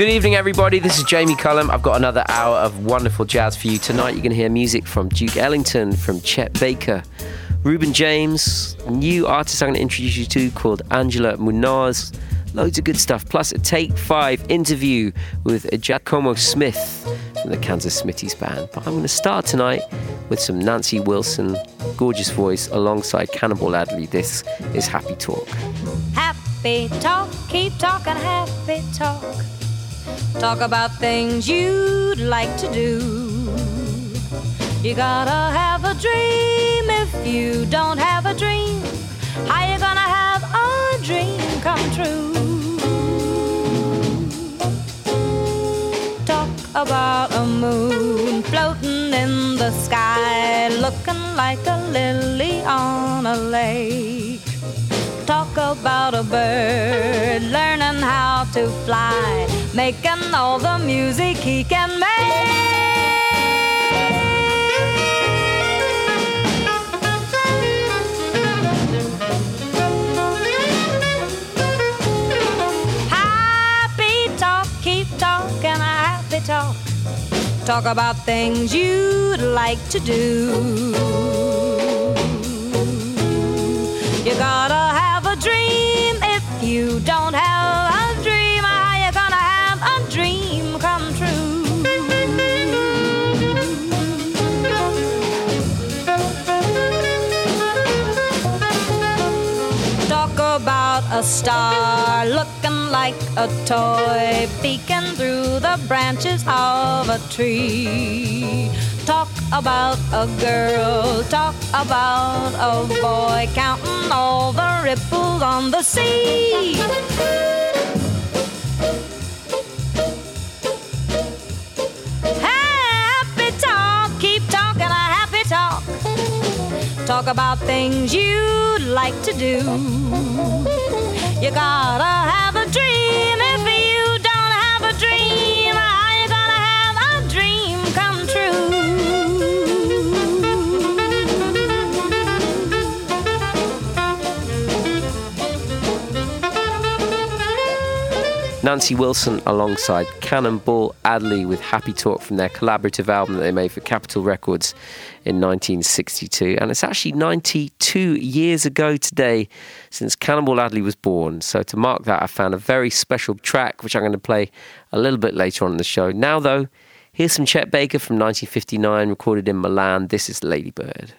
Good evening, everybody. This is Jamie Cullum. I've got another hour of wonderful jazz for you tonight. You're going to hear music from Duke Ellington, from Chet Baker, Reuben James, new artist I'm going to introduce you to called Angela Munoz. Loads of good stuff. Plus, a Take Five interview with Giacomo Smith from the Kansas Smitty's band. But I'm going to start tonight with some Nancy Wilson, gorgeous voice, alongside Cannonball Adderley. This is Happy Talk. Happy Talk, keep talking happy talk. Talk about things you'd like to do. You gotta have a dream if you don't have a dream. How you gonna have a dream come true? Talk about a moon floating in the sky, looking like a lily on a lake talk about a bird learning how to fly, making all the music he can make. Happy talk, keep talking a happy talk. Talk about things you'd like to do. You gotta have dream if you don't have a dream? How you gonna have a dream come true? Talk about a star looking like a toy peeking through the branches of a tree Talk about a girl, talk about a boy, counting all the ripples on the sea. Happy talk, keep talking a happy talk. Talk about things you'd like to do. You gotta have a dream Nancy Wilson alongside Cannonball Adderley with Happy Talk from their collaborative album that they made for Capitol Records in 1962. And it's actually 92 years ago today since Cannonball Adderley was born. So to mark that, I found a very special track, which I'm going to play a little bit later on in the show. Now, though, here's some Chet Baker from 1959, recorded in Milan. This is Ladybird.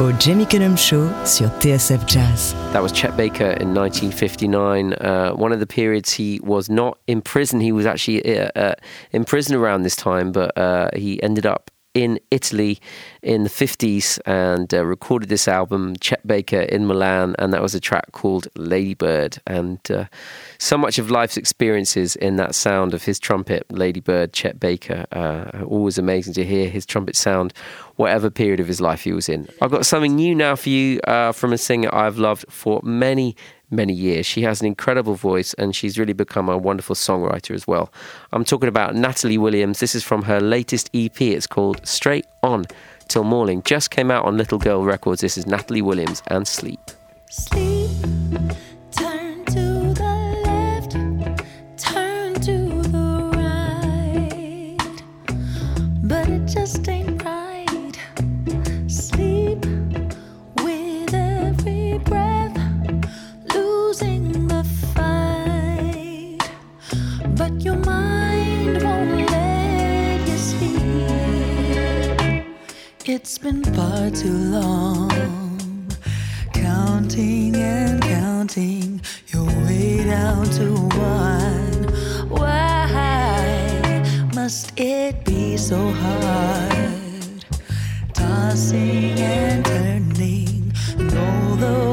Au Jamie Cullum Show sur TSF Jazz. That was Chet Baker in 1959. Uh, one of the periods he was not in prison. He was actually uh, uh, in prison around this time, but uh, he ended up in Italy in the 50s and uh, recorded this album, Chet Baker in Milan, and that was a track called Ladybird. And uh, so much of life's experiences in that sound of his trumpet, Ladybird, Chet Baker. Uh, always amazing to hear his trumpet sound, whatever period of his life he was in. I've got something new now for you uh, from a singer I've loved for many, many years. She has an incredible voice and she's really become a wonderful songwriter as well. I'm talking about Natalie Williams. This is from her latest EP. It's called Straight On Till Morning. Just came out on Little Girl Records. This is Natalie Williams and Sleep. Sleep. It's been far too long. Counting and counting your way down to one. Why must it be so hard? Tossing and turning, and all the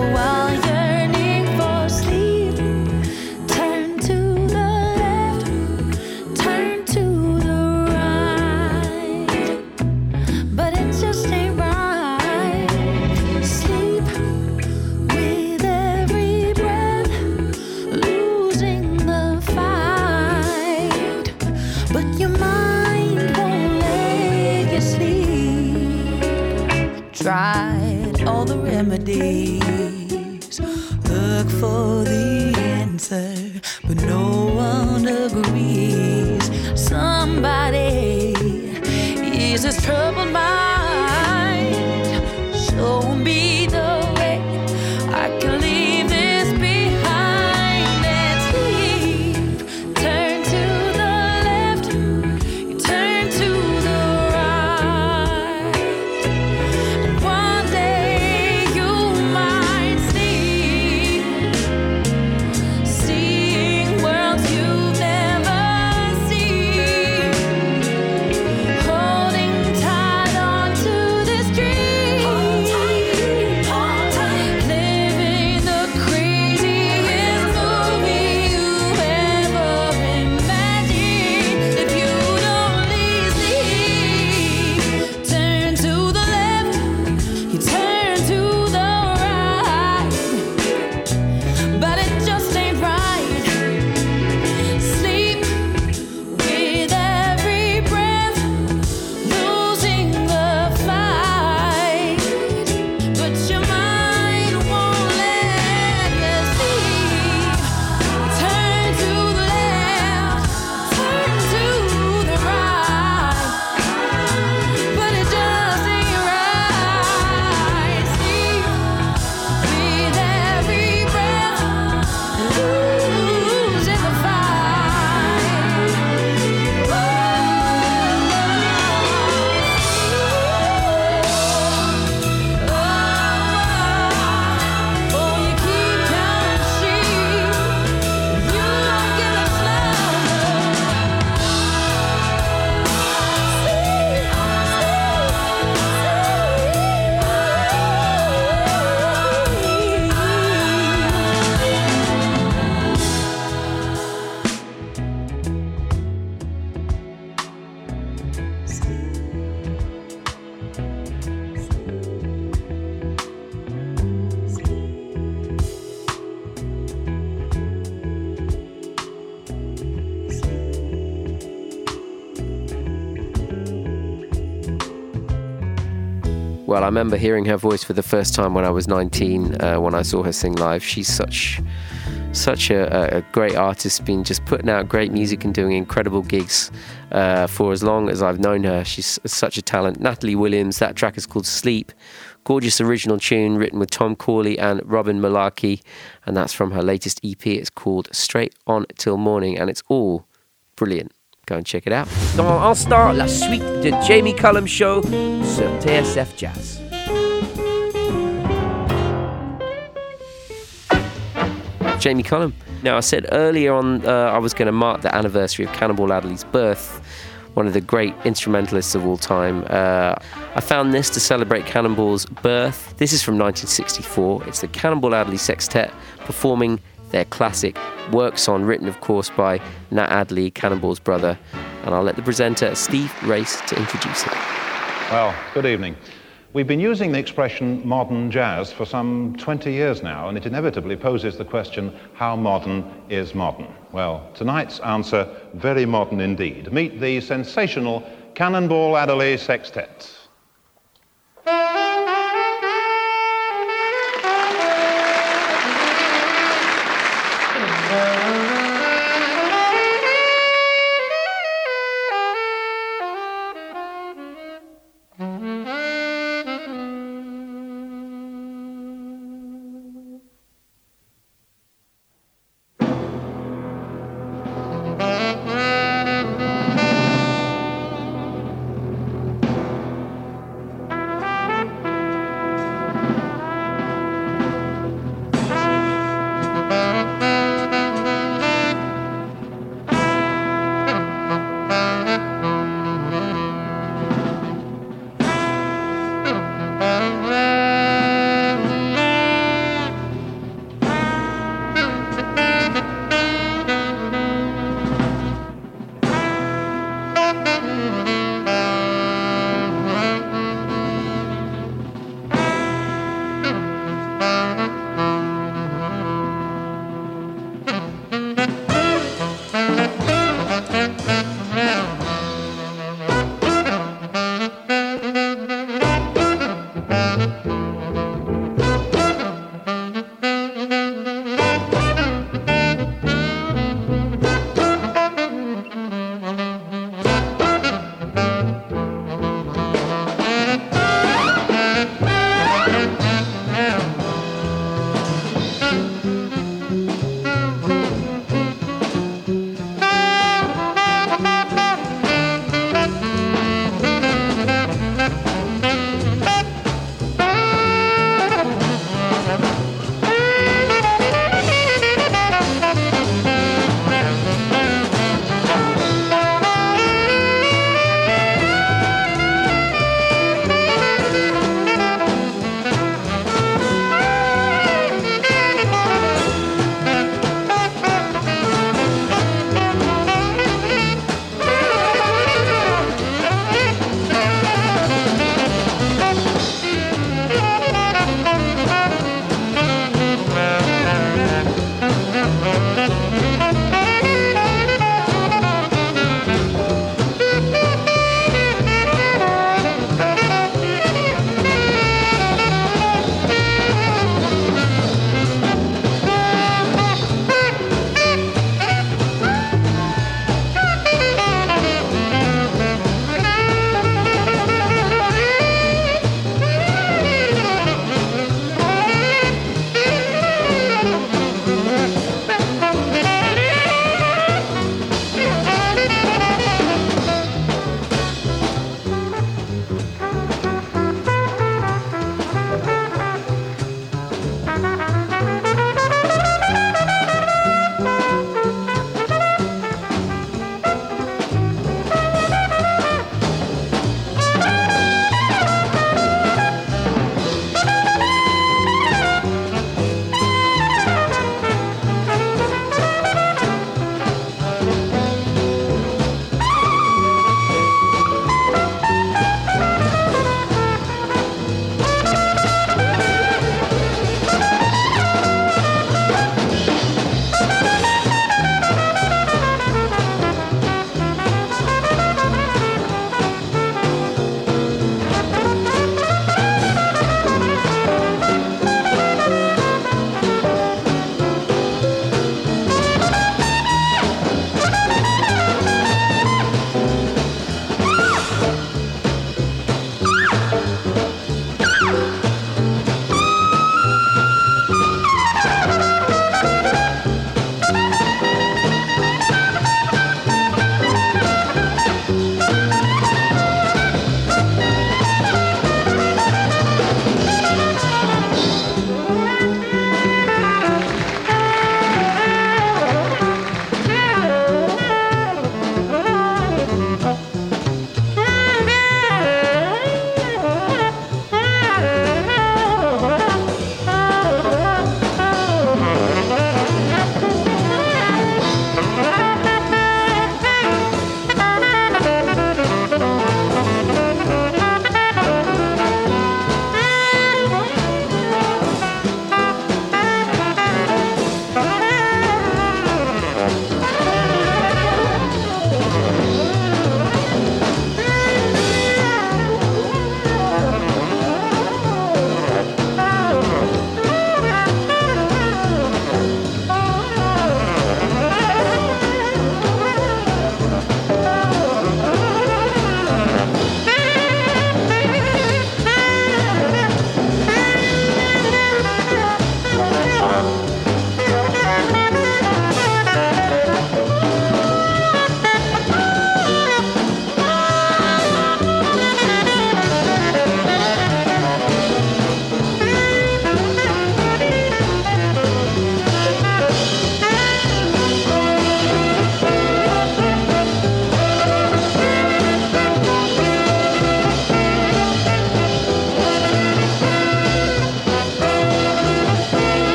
remember hearing her voice for the first time when I was 19, uh, when I saw her sing live. She's such such a, a- great artist, been just putting out great music and doing incredible gigs uh, for as long as I've known her. She's such a talent. Natalie Williams, that track is called Sleep. Gorgeous original tune written with Tom Corley and Robin Malarkey, and that's from her latest EP. It's called Straight On Till Morning, and it's all brilliant. Go and check it out. Dans instant, la suite de Jamie Cullum Show sur TSF Jazz. Jamie Cullum. Now, I said earlier on uh, I was going to mark the anniversary of Cannonball Adderley's birth, one of the great instrumentalists of all time. Uh, I found this to celebrate Cannonball's birth. This is from 1964. It's the Cannonball Adderley Sextet performing their classic work song, written, of course, by Nat Adderley, Cannonball's brother. And I'll let the presenter, Steve Race, to introduce it. Well, good evening. We've been using the expression modern jazz for some 20 years now, and it inevitably poses the question how modern is modern? Well, tonight's answer very modern indeed. Meet the sensational Cannonball Adderley Sextet.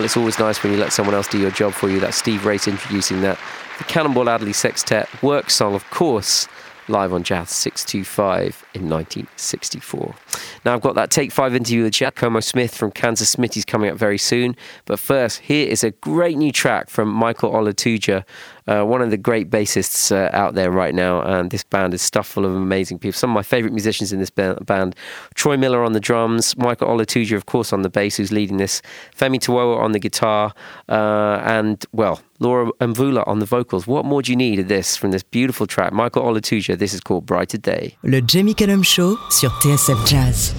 Well, it's always nice when you let someone else do your job for you. That's Steve Race introducing that. The Cannonball Adderley Sextet work song, of course, live on Jazz 625 in 1964. Now, I've got that Take 5 interview with Giacomo Smith from Kansas Smitty's coming up very soon. But first, here is a great new track from Michael Olatuja, uh, one of the great bassists uh, out there right now. And this band is stuffed full of amazing people. Some of my favourite musicians in this ba- band Troy Miller on the drums, Michael Olatuja, of course, on the bass, who's leading this, Femi Temowo on the guitar, uh, and, well, Laura Mvula on the vocals. What more do you need of this from this beautiful track? Michael Olatuja, this is called Brighter Day. Le Jamie Cullum Show sur TSF Jazz.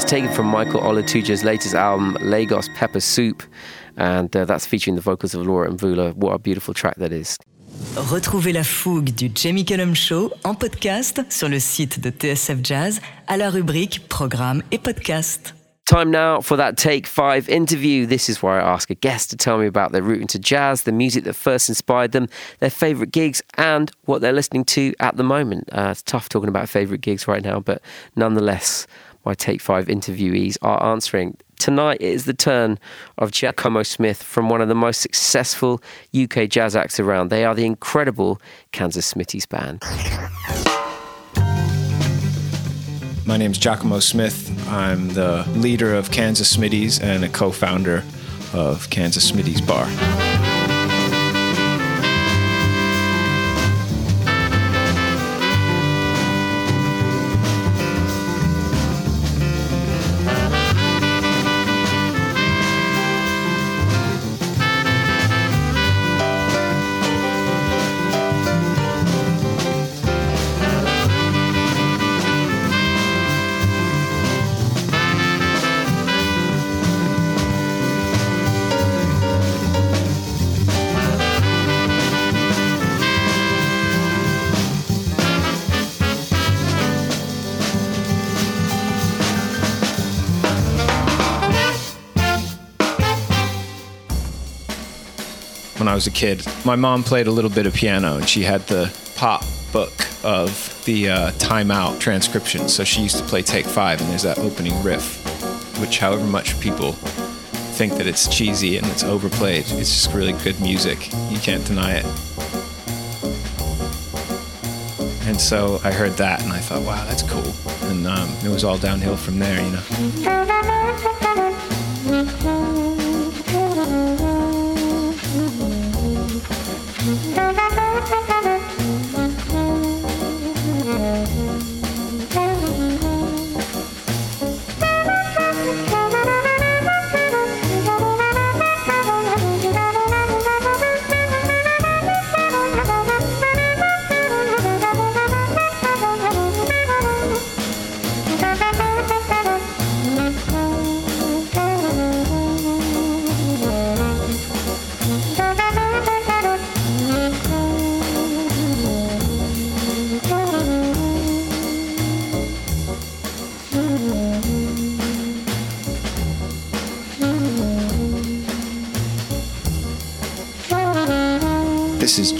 That's taken from Michael Olatuja's latest album, Lagos Pepper Soup, and uh, that's featuring the vocals of Laura and Mvula. What a beautiful track that is. Retrouvez la fougue du Jamie Cullum Show en podcast sur le site de TSF Jazz à la rubrique Programme et Podcast. Time now for that Take 5 interview. This is where I ask a guest to tell me about their route into jazz, the music that first inspired them, their favourite gigs, and what they're listening to at the moment. Uh, it's tough talking about favourite gigs right now, but nonetheless, my Take 5 interviewees are answering. Tonight it is the turn of Giacomo Smith from one of the most successful UK jazz acts around. They are the incredible Kansas Smitty's Band. My name is Giacomo Smith. I'm the leader of Kansas Smitty's and a co founder of Kansas Smitty's Bar. I was a kid. My mom played a little bit of piano, and she had the pop book of the uh, Time Out transcription. So she used to play Take Five, and there's that opening riff, which, however much people think that it's cheesy and it's overplayed, it's just really good music. You can't deny it. And so I heard that, and I thought, wow, that's cool. And um, it was all downhill from there, you know. Thank you.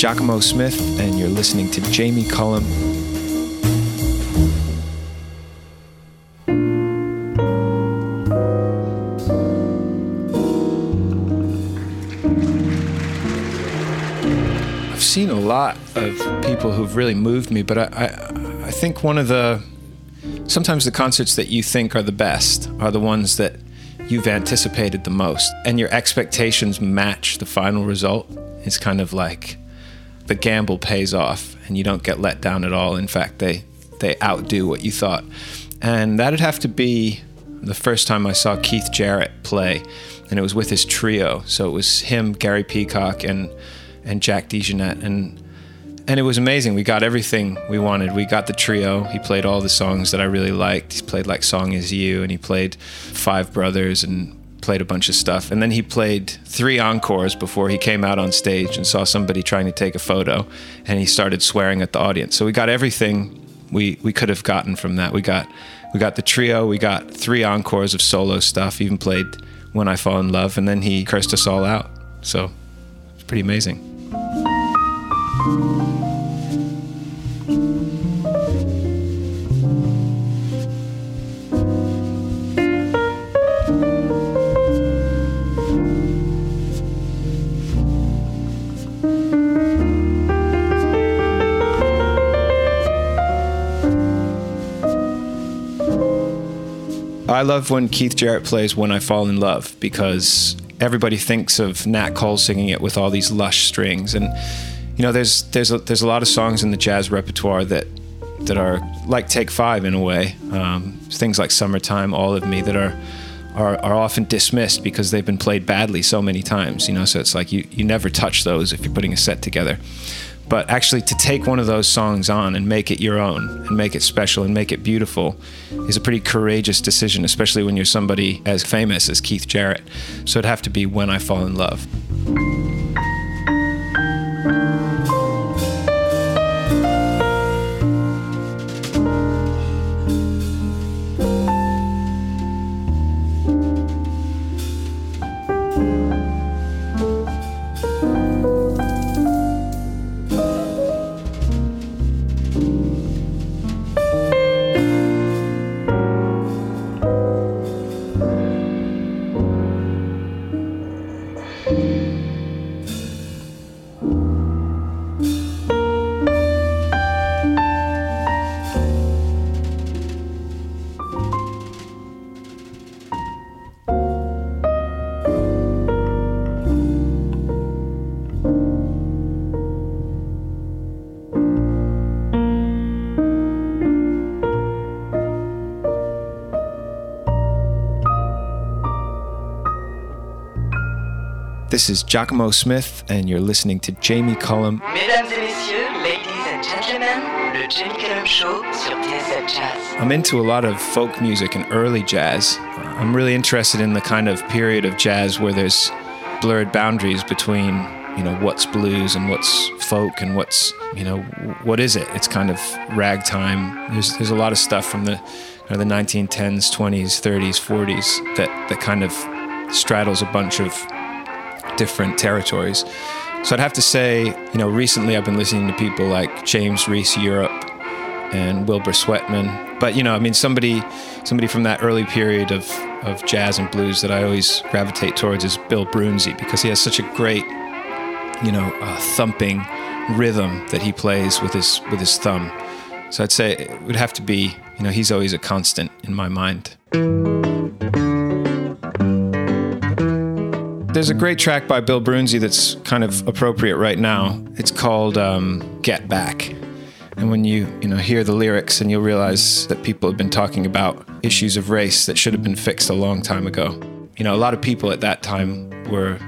Giacomo Smith, and you're listening to Jamie Cullum. I've seen a lot of people who've really moved me, but I, I, I think one of the sometimes the concerts that you think are the best are the ones that you've anticipated the most, and your expectations match the final result. It's kind of like the gamble pays off, and you don't get let down at all. In fact, they they outdo what you thought, and that'd have to be the first time I saw Keith Jarrett play, and it was with his trio. So it was him, Gary Peacock, and and Jack DeJohnette, and and it was amazing. We got everything we wanted. We got the trio. He played all the songs that I really liked. He played like "Song Is You," and he played Five Brothers, and played a bunch of stuff. And then he played three encores before he came out on stage and saw somebody trying to take a photo, and he started swearing at the audience. So we got everything we we could have gotten from that. We got we got the trio. We got three encores of solo stuff. Even played "When I Fall in Love," and then he cursed us all out. So it's pretty amazing. I love when Keith Jarrett plays When I Fall in Love because everybody thinks of Nat Cole singing it with all these lush strings and you know there's there's a, there's a lot of songs in the jazz repertoire that that are like Take 5 in a way. Um, things like Summertime, All of Me that are are, are often dismissed because they've been played badly so many times, you know, so it's like you, you never touch those if you're putting a set together. But actually, to take one of those songs on and make it your own and make it special and make it beautiful is a pretty courageous decision, especially when you're somebody as famous as Keith Jarrett. So it'd have to be When I Fall in Love. Is Giacomo Smith, and you're listening to Jamie Cullum. Mesdames et messieurs, ladies and gentlemen, le Jamie Cullum Show sur TSF Jazz. I'm into a lot of folk music and early jazz. Uh, I'm really interested in the kind of period of jazz where there's blurred boundaries between, you know, what's blues and what's folk and what's, you know, what is it? It's kind of ragtime. There's there's a lot of stuff from the you know, the 1910s, 20s, 30s, 40s that that kind of straddles a bunch of different territories. So I'd have to say, you know, recently I've been listening to people like James Reese Europe and Wilbur Sweatman. But you know, I mean, somebody, somebody from that early period of of jazz and blues that I always gravitate towards is Bill Broonzy because he has such a great, you know, uh, thumping rhythm that he plays with his with his thumb. So I'd say it would have to be, you know, he's always a constant in my mind. There's a great track by Bill Broonzy that's kind of appropriate right now. It's called um, "Get Back," and when you you know hear the lyrics, and you'll realize that people have been talking about issues of race that should have been fixed a long time ago. You know, a lot of people at that time were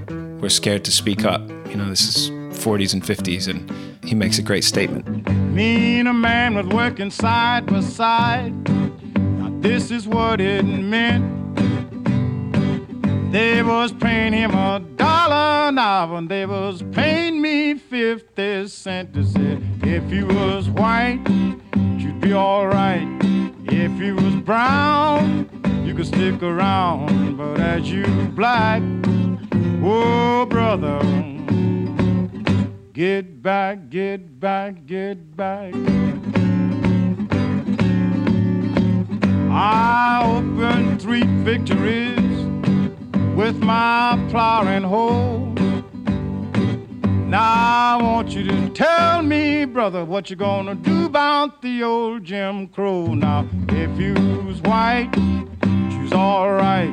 were scared to speak up. You know, this is 40s and 50s, and he makes a great statement. Me and a man was working side by side. Now this is what it meant. They was paying him a dollar an hour, and they was paying me 50 cents. They said, if you was white, you'd be alright. If you was brown, you could stick around. But as you black, oh brother, get back, get back, get back. I opened three victories with my plow and hoe. Now I want you to tell me, brother, what you gonna do about the old Jim Crow. Now, if you's white, you's alright.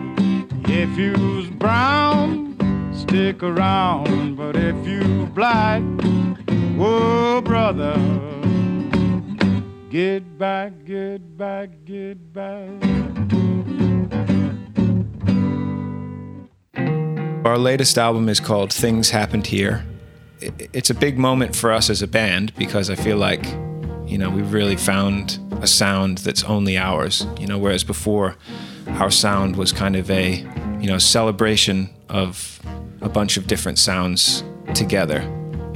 If you's brown, stick around. But if you black, oh brother, get back, get back, get back. Our latest album is called Things Happened Here. It's a big moment for us as a band because I feel like, you know, we've really found a sound that's only ours. You know, whereas before, our sound was kind of a, you know, celebration of a bunch of different sounds together.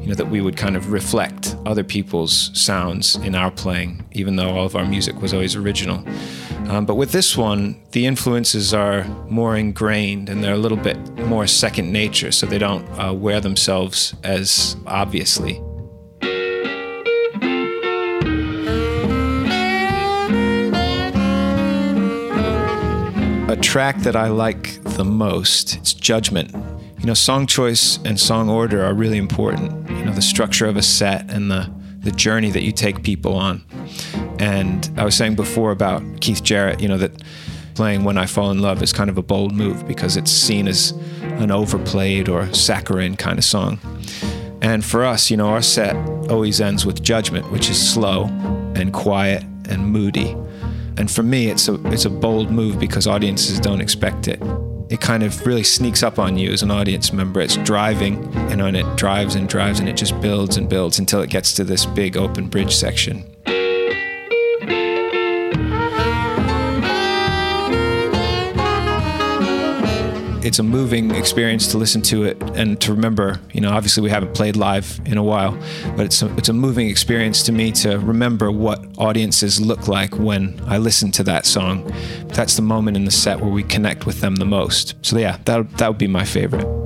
You know, that we would kind of reflect other people's sounds in our playing, even though all of our music was always original. Um, but with this one, the influences are more ingrained and they're a little bit more second nature, so they don't uh, wear themselves as obviously. A track that I like the most, it's Judgment. You know, song choice and song order are really important. You know, the structure of a set and the, the journey that you take people on. And I was saying before about Keith Jarrett, you know, that playing When I Fall in Love is kind of a bold move because it's seen as an overplayed or saccharine kind of song. And for us, you know, our set always ends with Judgment, which is slow and quiet and moody. And for me, it's a, it's a bold move because audiences don't expect it. It kind of really sneaks up on you as an audience member. It's driving, and when it drives and drives, and it just builds and builds until it gets to this big open bridge section. It's a moving experience to listen to it and to remember. You know, obviously we haven't played live in a while, but it's a, it's a moving experience to me to remember what audiences look like when I listen to that song. That's the moment in the set where we connect with them the most. So yeah, that that would be my favorite.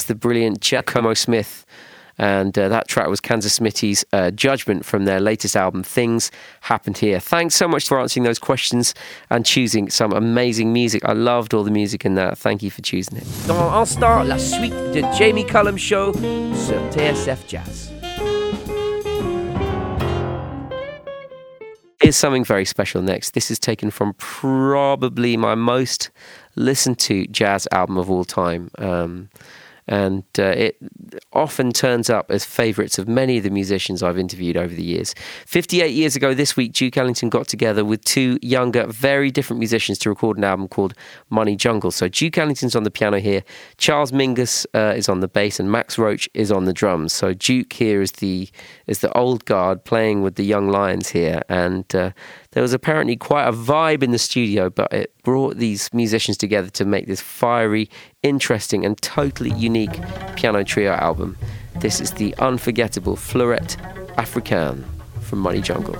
That's the brilliant Giacomo Smith. And uh, that track was Kansas Smitty's uh, Judgment from their latest album, Things Happened Here. Thanks so much for answering those questions and choosing some amazing music. I loved all the music in that. Thank you for choosing it. Dans un instant, la suite de Jamie Cullum Show sur TSF Jazz. Here's something very special next. This is taken from probably my most listened to jazz album of all time. Um, and uh, it often turns up as favourites of many of the musicians I've interviewed over the years. 58 years ago this week, Duke Ellington got together with two younger, very different musicians to record an album called Money Jungle. So Duke Ellington's on the piano here, Charles Mingus uh, is on the bass, and Max Roach is on the drums. So Duke here is the is the old guard playing with the young lions here, and uh, there was apparently quite a vibe in the studio, but it brought these musicians together to make this fiery, interesting, and totally unique piano trio album. This is the unforgettable Fleurette Africaine from Money Jungle.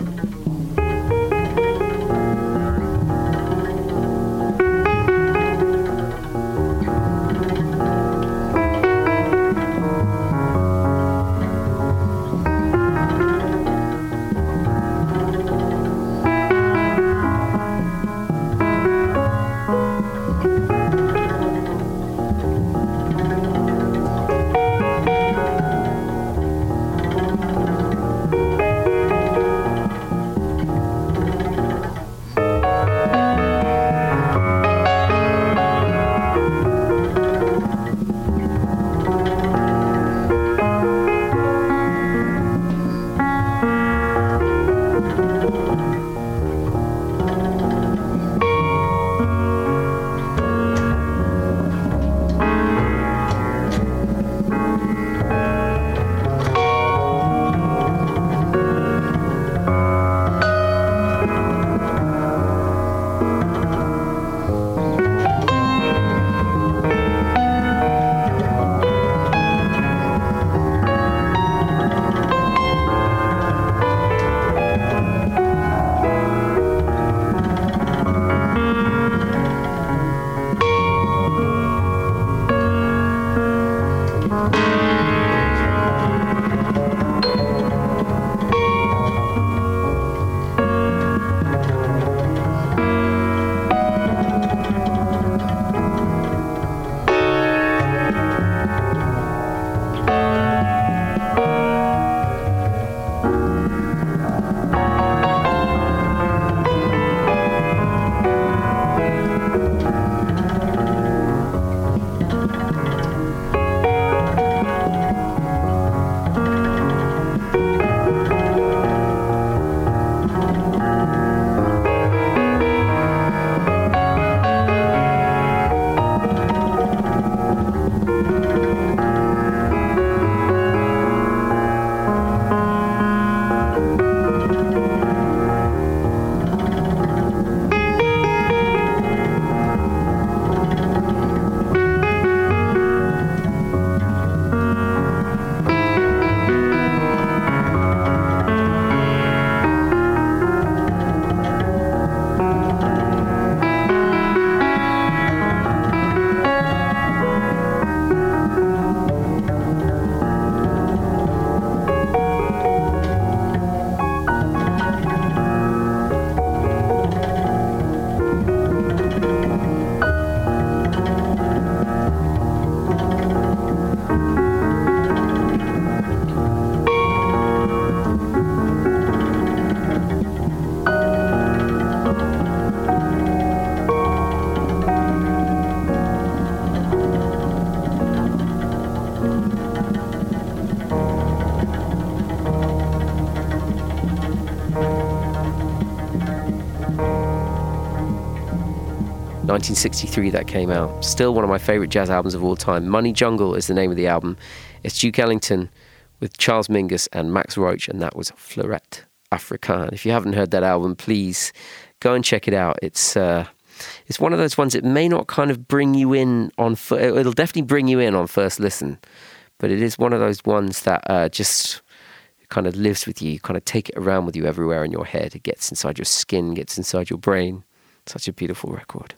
Nineteen sixty-three that came out. Still one of my favourite jazz albums of all time. Money Jungle is the name of the album. It's Duke Ellington with Charles Mingus and Max Roach, and that was Fleurette Africaine. If you haven't heard that album, please go and check it out. It's uh, it's one of those ones that may not kind of bring you in on. It'll definitely bring you in on first listen, but it is one of those ones that uh, just kind of lives with you. You kind of take it around with you everywhere in your head. It gets inside your skin, gets inside your brain. Such a beautiful record.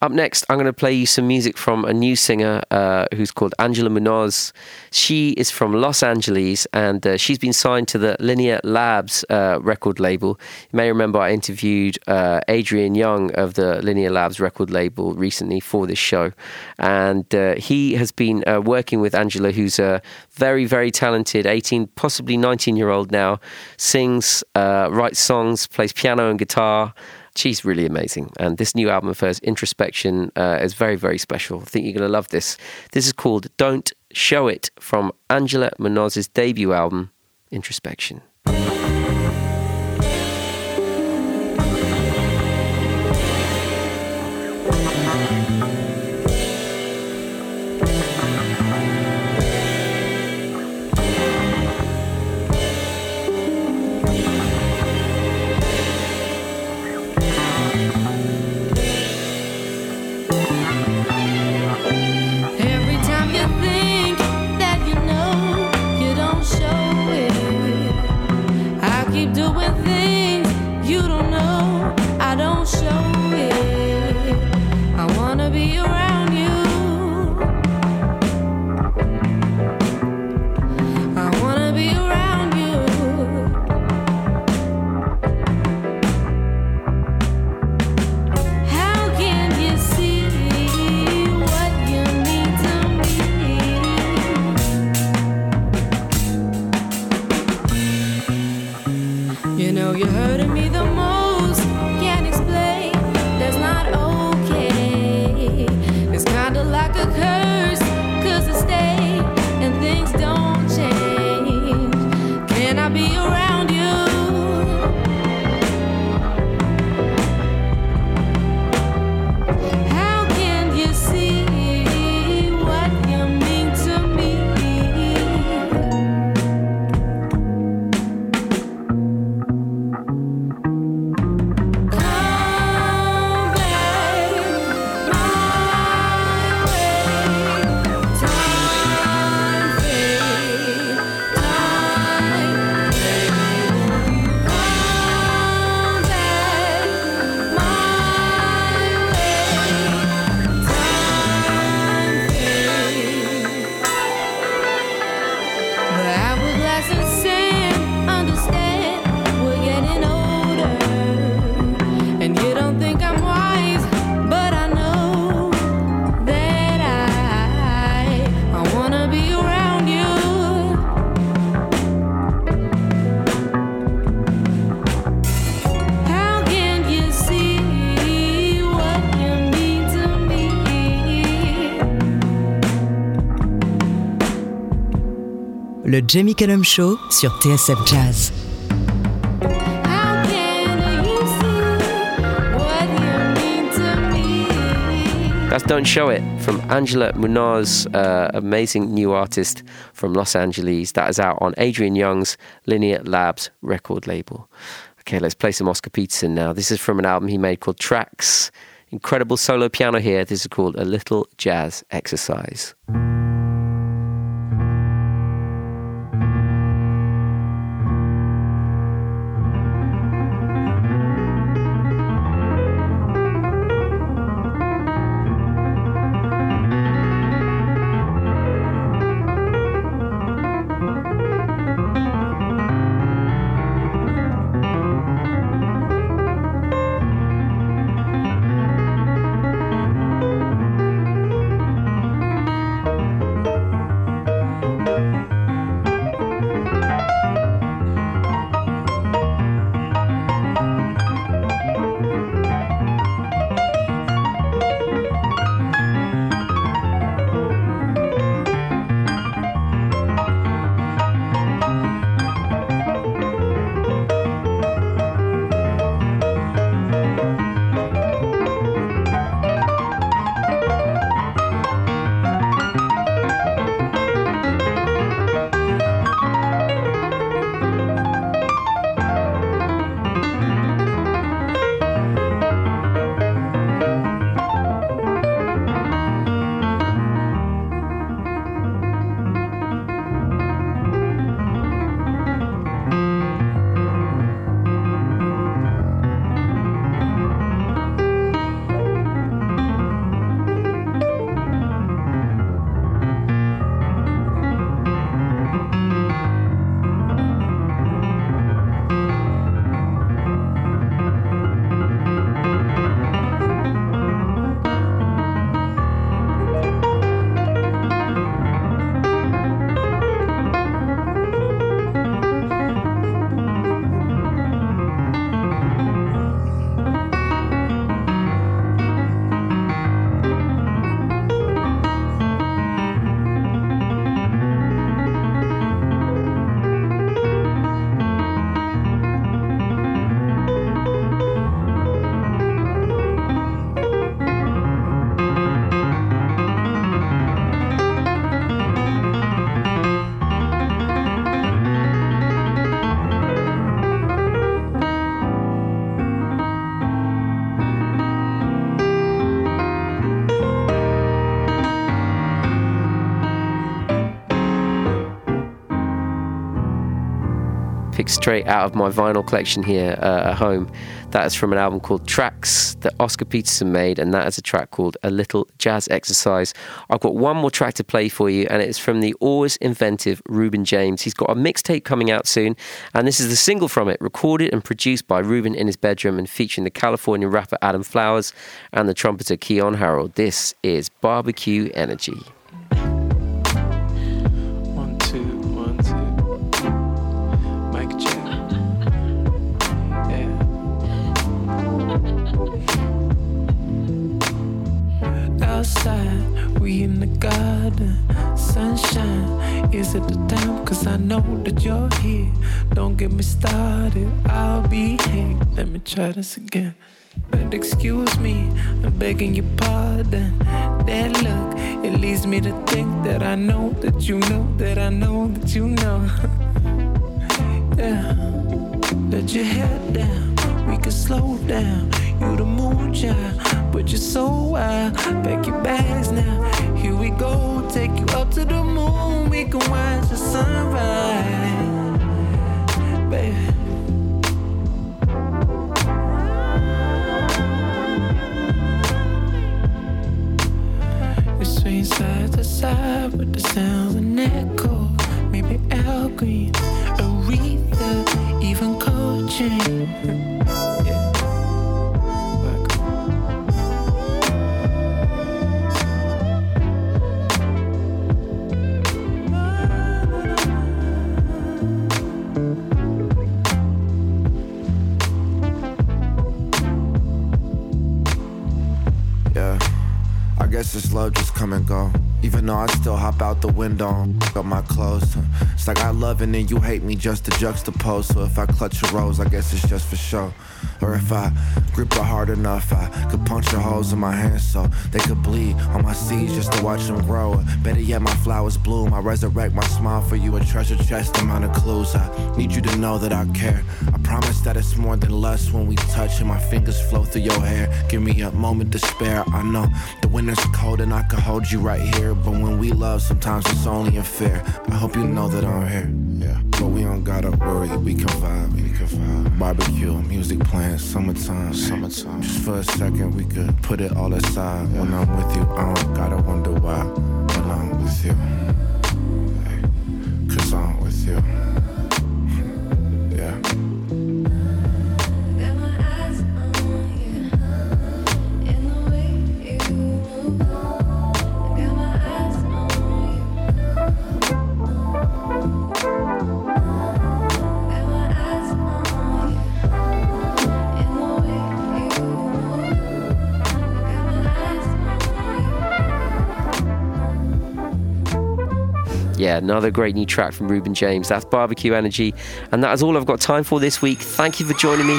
Up next, I'm going to play you some music from a new singer uh, who's called Angela Munoz. She is from Los Angeles and uh, she's been signed to the Linear Labs uh, record label. You may remember I interviewed uh, Adrian Younge of the Linear Labs record label recently for this show. And uh, he has been uh, working with Angela, who's a very, very talented 18, possibly 19 year old now, sings, writes songs, plays piano and guitar. She's really amazing. And this new album of hers, Introspection, uh, is very, very special. I think you're going to love this. This is called Don't Show It from Angela Munoz's debut album, Introspection. Le Jamie Cullum Show sur TSF Jazz. How can you see what you mean to me? That's Don't Show It from Angela Munoz, uh, amazing new artist from Los Angeles. That is out on Adrian Younge's Linear Labs record label. Okay, let's play some Oscar Peterson now. This is from an album he made called Tracks. Incredible solo piano here. This is called A Little Jazz Exercise. Straight out of my vinyl collection here uh, at home. That is from an album called Tracks that Oscar Peterson made, and that is a track called A Little Jazz Exercise. I've got one more track to play for you, and it's from the always inventive Reuben James. He's got a mixtape coming out soon, and this is the single from it, recorded and produced by Reuben in his bedroom and featuring the California rapper Adam Flowers and the trumpeter Keyon Harrold. This is Barbecue Energy. Outside, we in the garden. Sunshine, is it the time? Cause I know that you're here. Don't get me started, I'll be here. Let me try this again. But excuse me, I'm begging your pardon. That look, it leads me to think that I know that you know that I know that you know. yeah, let your head down, we can slow down. You the moon child, but you're so wild. Pack your bags now, here we go. Take you up to the moon, we can watch the sunrise, baby. Swing side to side with the sounds and echo. Maybe Al Green, Aretha, even coaching. Yeah. Guess this love just come and go. Even though I still hop out the window, got my clothes. It's like I love and then you hate me just to juxtapose. So if I clutch a rose, I guess it's just for show. Or if I grip it hard enough, I could punch puncture holes in my hands so they could bleed on my seeds just to watch them grow. Better yet, my flowers bloom. I resurrect my smile for you, a treasure chest amount of clues. I need you to know that I care. I promise that it's more than lust when we touch and my fingers flow through your hair. Give me a moment to spare. I know the winter's cold and I could hold you right here. But when we love, sometimes it's only unfair. I hope you know that I'm here. Yeah. But we don't gotta worry, we can vibe. We can vibe. Barbecue, music playing, summertime. Summertime. Just for a second, we could put it all aside. When I'm with you, I don't gotta wonder why. When I'm with you. Cause I'm with you. Yeah, another great new track from Reuben James. That's Barbecue Energy. And that is all I've got time for this week. Thank you for joining me.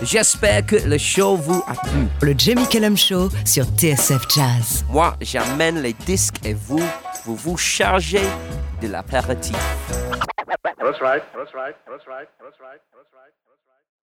J'espère que le show vous a plu. Le Jamie Cullum Show sur TSF Jazz. Moi, j'amène les disques et vous, vous vous chargez de l'apéritif. That's right. That's right. That's right. That's right.